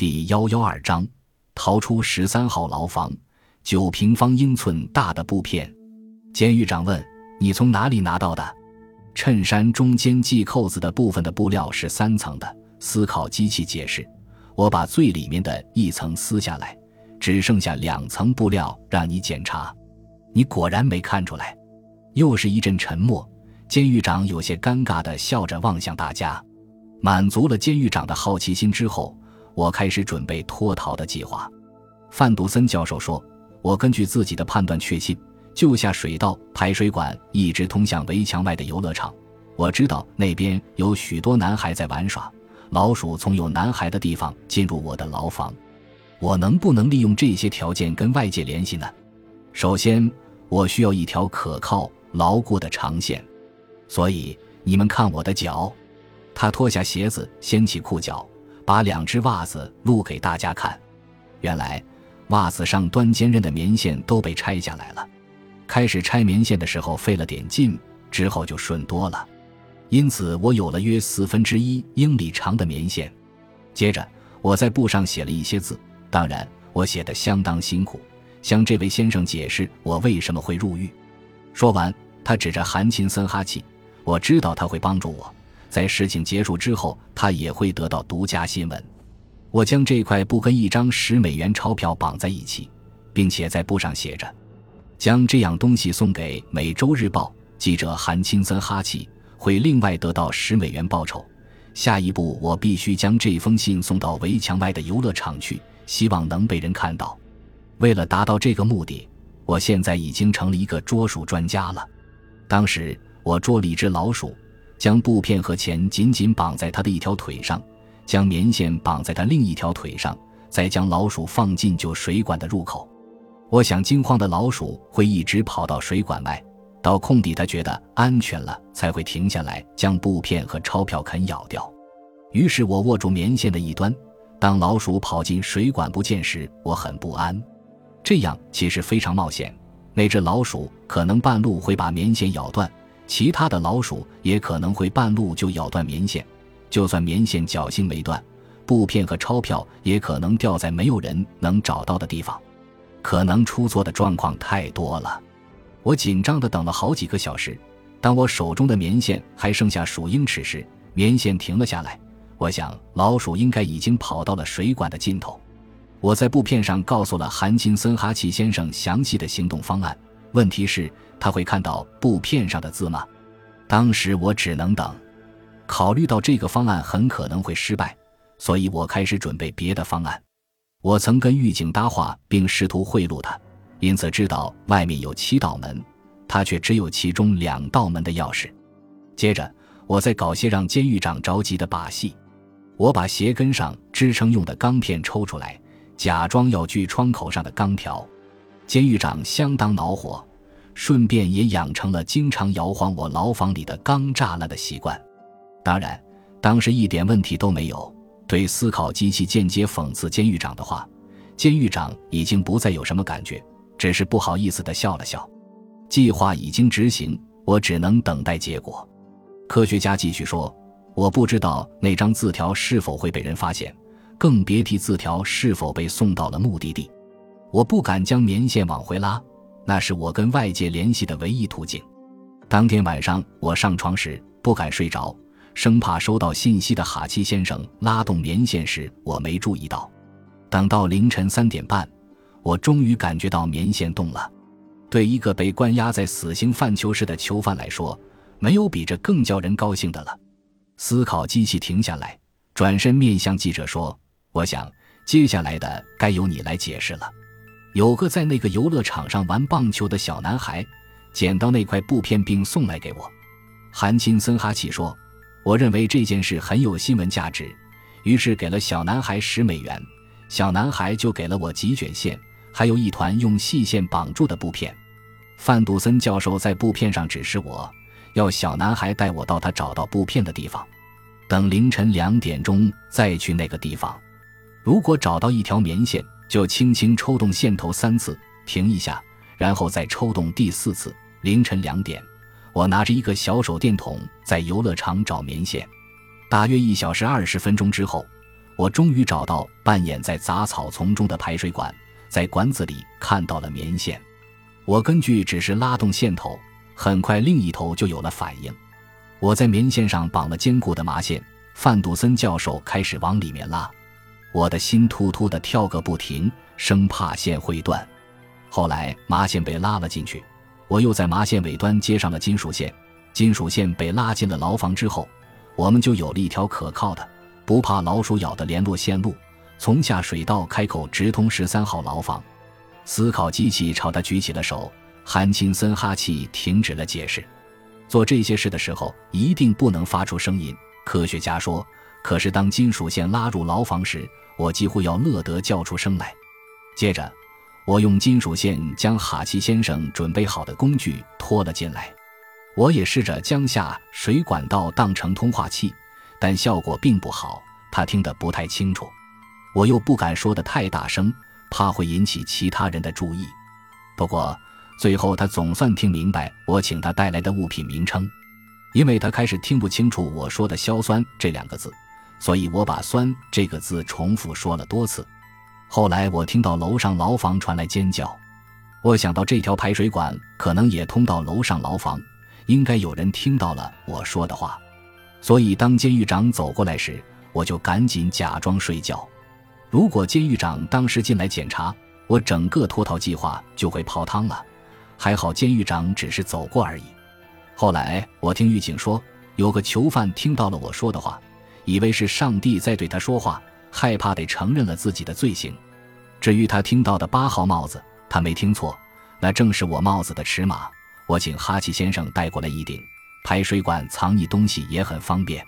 第幺幺二章，逃出十三号牢房，九平方英寸大的布片。监狱长问：“你从哪里拿到的？”衬衫中间系扣子的部分的布料是三层的。思考机器解释：“我把最里面的一层撕下来，只剩下两层布料让你检查。你果然没看出来。”又是一阵沉默。监狱长有些尴尬地笑着望向大家。满足了监狱长的好奇心之后。我开始准备脱逃的计划。范杜森教授说：“我根据自己的判断确信，就下水道排水管一直通向围墙外的游乐场。我知道那边有许多男孩在玩耍。老鼠从有男孩的地方进入我的牢房。我能不能利用这些条件跟外界联系呢？首先，我需要一条可靠、牢固的长线。所以，你们看我的脚。”他脱下鞋子，掀起裤脚。把两只袜子露给大家看，原来袜子上端坚韧的棉线都被拆下来了。开始拆棉线的时候费了点劲，之后就顺多了。因此，我有了约四分之一英里长的棉线。接着，我在布上写了一些字，当然，我写的相当辛苦，向这位先生解释我为什么会入狱。说完，他指着韩琴森哈气，我知道他会帮助我。在事情结束之后，他也会得到独家新闻。我将这块布跟一张十美元钞票绑在一起，并且在布上写着：“将这样东西送给《每周日报》记者韩青森哈气，会另外得到十美元报酬。”下一步，我必须将这封信送到围墙外的游乐场去，希望能被人看到。为了达到这个目的，我现在已经成了一个捉鼠专家了。当时我捉了一只老鼠。将布片和钱紧紧绑在他的一条腿上，将棉线绑在他另一条腿上，再将老鼠放进旧水管的入口。我想，惊慌的老鼠会一直跑到水管外，到空地，它觉得安全了才会停下来，将布片和钞票啃咬掉。于是我握住棉线的一端，当老鼠跑进水管不见时，我很不安。这样其实非常冒险，那只老鼠可能半路会把棉线咬断。其他的老鼠也可能会半路就咬断棉线，就算棉线侥幸没断，布片和钞票也可能掉在没有人能找到的地方，可能出错的状况太多了。我紧张地等了好几个小时，当我手中的棉线还剩下数英尺时，棉线停了下来。我想老鼠应该已经跑到了水管的尽头。我在布片上告诉了韩金森哈奇先生详细的行动方案。问题是，他会看到布片上的字吗？当时我只能等。考虑到这个方案很可能会失败，所以我开始准备别的方案。我曾跟狱警搭话，并试图贿赂他，因此知道外面有七道门，他却只有其中两道门的钥匙。接着，我在搞些让监狱长着急的把戏。我把鞋跟上支撑用的钢片抽出来，假装要锯窗口上的钢条。监狱长相当恼火，顺便也养成了经常摇晃我牢房里的钢栅栏的习惯。当然，当时一点问题都没有。对思考机器间接讽刺监狱长的话，监狱长已经不再有什么感觉，只是不好意思地笑了笑。计划已经执行，我只能等待结果。科学家继续说：“我不知道那张字条是否会被人发现，更别提字条是否被送到了目的地。”我不敢将棉线往回拉，那是我跟外界联系的唯一途径。当天晚上我上床时不敢睡着，生怕收到信息的哈奇先生拉动棉线时我没注意到。等到凌晨三点半，我终于感觉到棉线动了。对一个被关押在死刑犯囚室的囚犯来说，没有比这更叫人高兴的了。思考机器停下来，转身面向记者说：“我想接下来的该由你来解释了。”有个在那个游乐场上玩棒球的小男孩，捡到那块布片并送来给我。韩金森哈奇说：“我认为这件事很有新闻价值，于是给了小男孩十美元。小男孩就给了我几卷线，还有一团用细线绑住的布片。范杜森教授在布片上指示我，要小男孩带我到他找到布片的地方，等凌晨两点钟再去那个地方。如果找到一条棉线。”就轻轻抽动线头三次，停一下，然后再抽动第四次。凌晨两点，我拿着一个小手电筒在游乐场找棉线。大约一小时二十分钟之后，我终于找到扮演在杂草丛中的排水管，在管子里看到了棉线。我根据指示拉动线头，很快另一头就有了反应。我在棉线上绑了坚固的麻线，范杜森教授开始往里面拉，我的心突突的跳个不停，生怕线会断。后来麻线被拉了进去，我又在麻线尾端接上了金属线，金属线被拉进了牢房之后，我们就有了一条可靠的。不怕老鼠咬的联络线路，从下水道开口直通十三号牢房。思考机器朝他举起了手，韩青森哈气停止了解释。做这些事的时候一定不能发出声音，科学家说。可是当金属线拉入牢房时，我几乎要乐得叫出声来。接着，我用金属线将哈奇先生准备好的工具拖了进来。我也试着将下水管道当成通话器。但效果并不好，他听得不太清楚，我又不敢说的太大声，怕会引起其他人的注意。不过最后他总算听明白我请他带来的物品名称，因为他开始听不清楚我说的“硝酸”这两个字，所以我把“酸”这个字重复说了多次。后来我听到楼上牢房传来尖叫，我想到这条排水管可能也通到楼上牢房，应该有人听到了我说的话。所以，当监狱长走过来时，我就赶紧假装睡觉。如果监狱长当时进来检查，我整个脱逃计划就会泡汤了。还好，监狱长只是走过而已。后来，我听狱警说，有个囚犯听到了我说的话，以为是上帝在对他说话，害怕得承认了自己的罪行。至于他听到的八号帽子，他没听错，那正是我帽子的尺码。我请哈奇先生带过来一顶。排水管藏匿东西也很方便。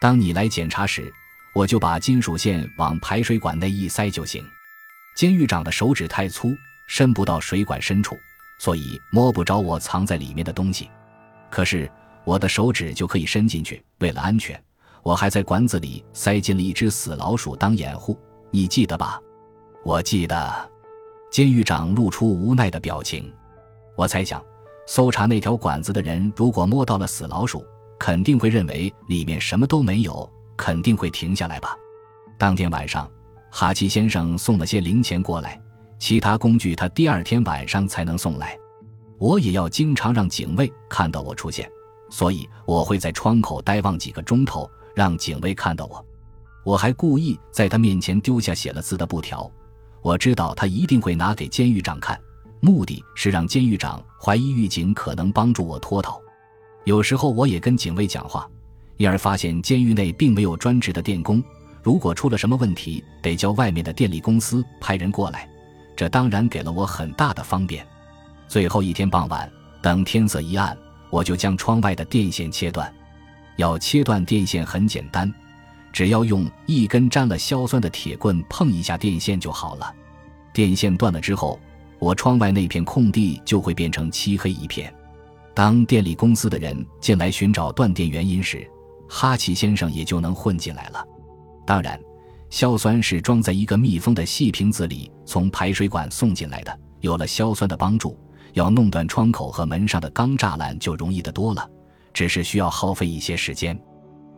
当你来检查时，我就把金属线往排水管内一塞就行。监狱长的手指太粗，伸不到水管深处，所以摸不着我藏在里面的东西。可是我的手指就可以伸进去。为了安全，我还在管子里塞进了一只死老鼠当掩护。你记得吧？我记得。监狱长露出无奈的表情。我猜想。搜查那条管子的人，如果摸到了死老鼠，肯定会认为里面什么都没有，肯定会停下来吧。当天晚上，哈奇先生送了些零钱过来，其他工具他第二天晚上才能送来。我也要经常让警卫看到我出现，所以我会在窗口呆望几个钟头，让警卫看到我。我还故意在他面前丢下写了字的布条，我知道他一定会拿给监狱长看。目的是让监狱长怀疑狱警可能帮助我脱逃。有时候我也跟警卫讲话，因而发现监狱内并没有专职的电工。如果出了什么问题，得叫外面的电力公司派人过来。这当然给了我很大的方便。最后一天傍晚，等天色一暗，我就将窗外的电线切断。要切断电线很简单，只要用一根沾了硝酸的铁棍碰一下电线就好了。电线断了之后。我窗外那片空地就会变成漆黑一片。当电力公司的人进来寻找断电原因时，哈奇先生也就能混进来了。当然，硝酸是装在一个密封的细瓶子里，从排水管送进来的。有了硝酸的帮助，要弄断窗口和门上的钢栅栏就容易得多了，只是需要耗费一些时间。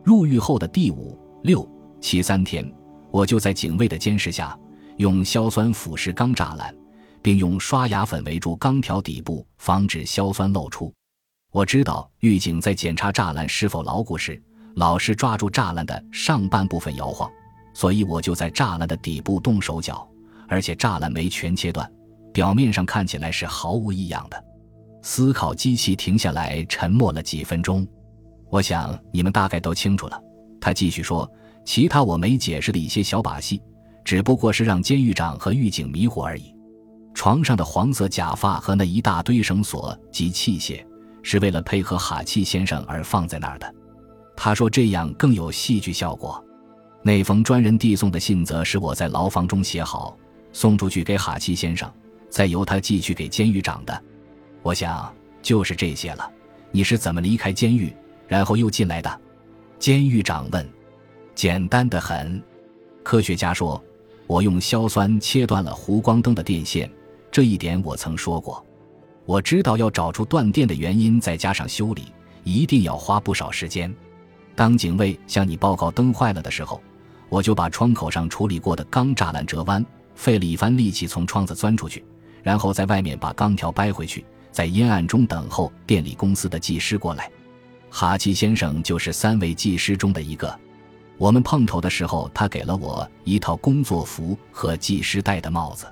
入狱后的第五、六、七三天，我就在警卫的监视下，用硝酸腐蚀钢栅栏。并用刷牙粉围住钢条底部，防止硝酸漏出。我知道狱警在检查栅栏是否牢固时，老是抓住栅栏的上半部分摇晃，所以我就在栅栏的底部动手脚，而且栅栏没全切断，表面上看起来是毫无异样的。思考机器停下来，沉默了几分钟。我想你们大概都清楚了。他继续说：“其他我没解释的一些小把戏，只不过是让监狱长和狱警迷糊而已。”床上的黄色假发和那一大堆绳索及器械，是为了配合哈气先生而放在那儿的。他说这样更有戏剧效果。那封专人递送的信则是我在牢房中写好，送出去给哈气先生，再由他寄去给监狱长的。我想就是这些了。你是怎么离开监狱，然后又进来的？监狱长问。简单的很。科学家说，我用硝酸切断了弧光灯的电线。这一点我曾说过，我知道要找出断电的原因，再加上修理，一定要花不少时间。当警卫向你报告灯坏了的时候，我就把窗口上处理过的钢栅栏折弯，费了一番力气从窗子钻出去，然后在外面把钢条掰回去，在阴暗中等候电力公司的技师过来。哈奇先生就是三位技师中的一个。我们碰头的时候，他给了我一套工作服和技师戴的帽子。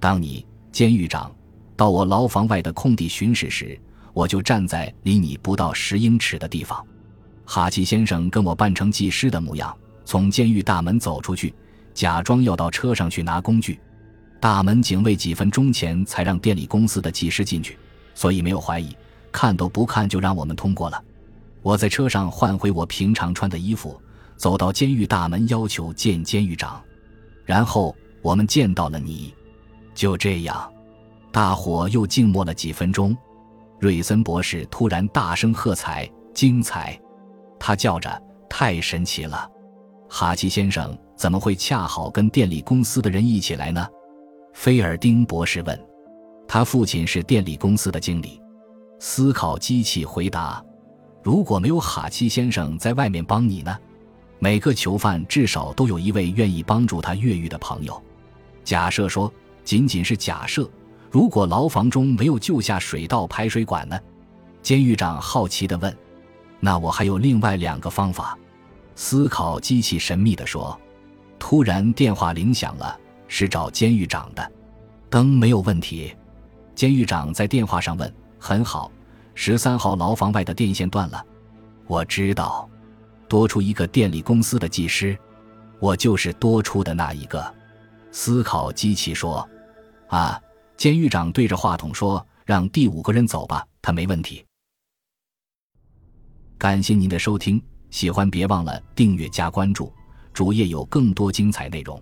当你监狱长到我牢房外的空地巡视时，我就站在离你不到十英尺的地方。哈奇先生跟我扮成技师的模样，从监狱大门走出去，假装要到车上去拿工具。大门警卫几分钟前才让电力公司的技师进去，所以没有怀疑，看都不看就让我们通过了。我在车上换回我平常穿的衣服。走到监狱大门，要求见监狱长，然后我们见到了你。就这样，大伙又静默了几分钟。瑞森博士突然大声喝彩：“精彩！”他叫着：“太神奇了！”哈奇先生怎么会恰好跟电力公司的人一起来呢？菲尔丁博士问。他父亲是电力公司的经理。思考机器回答：“如果没有哈奇先生在外面帮你呢？”每个囚犯至少都有一位愿意帮助他越狱的朋友。假设说，仅仅是假设，如果牢房中没有救下水道排水管呢？监狱长好奇地问。那我还有另外两个方法。思考机器神秘地说。突然电话铃响了，是找监狱长的。灯没有问题。监狱长在电话上问。很好，十三号牢房外的电线断了。我知道。多出一个电力公司的技师，我就是多出的那一个。思考机器说：“啊，监狱长对着话筒说，让第五个人走吧，他没问题。”感谢您的收听，喜欢别忘了订阅加关注，主页有更多精彩内容。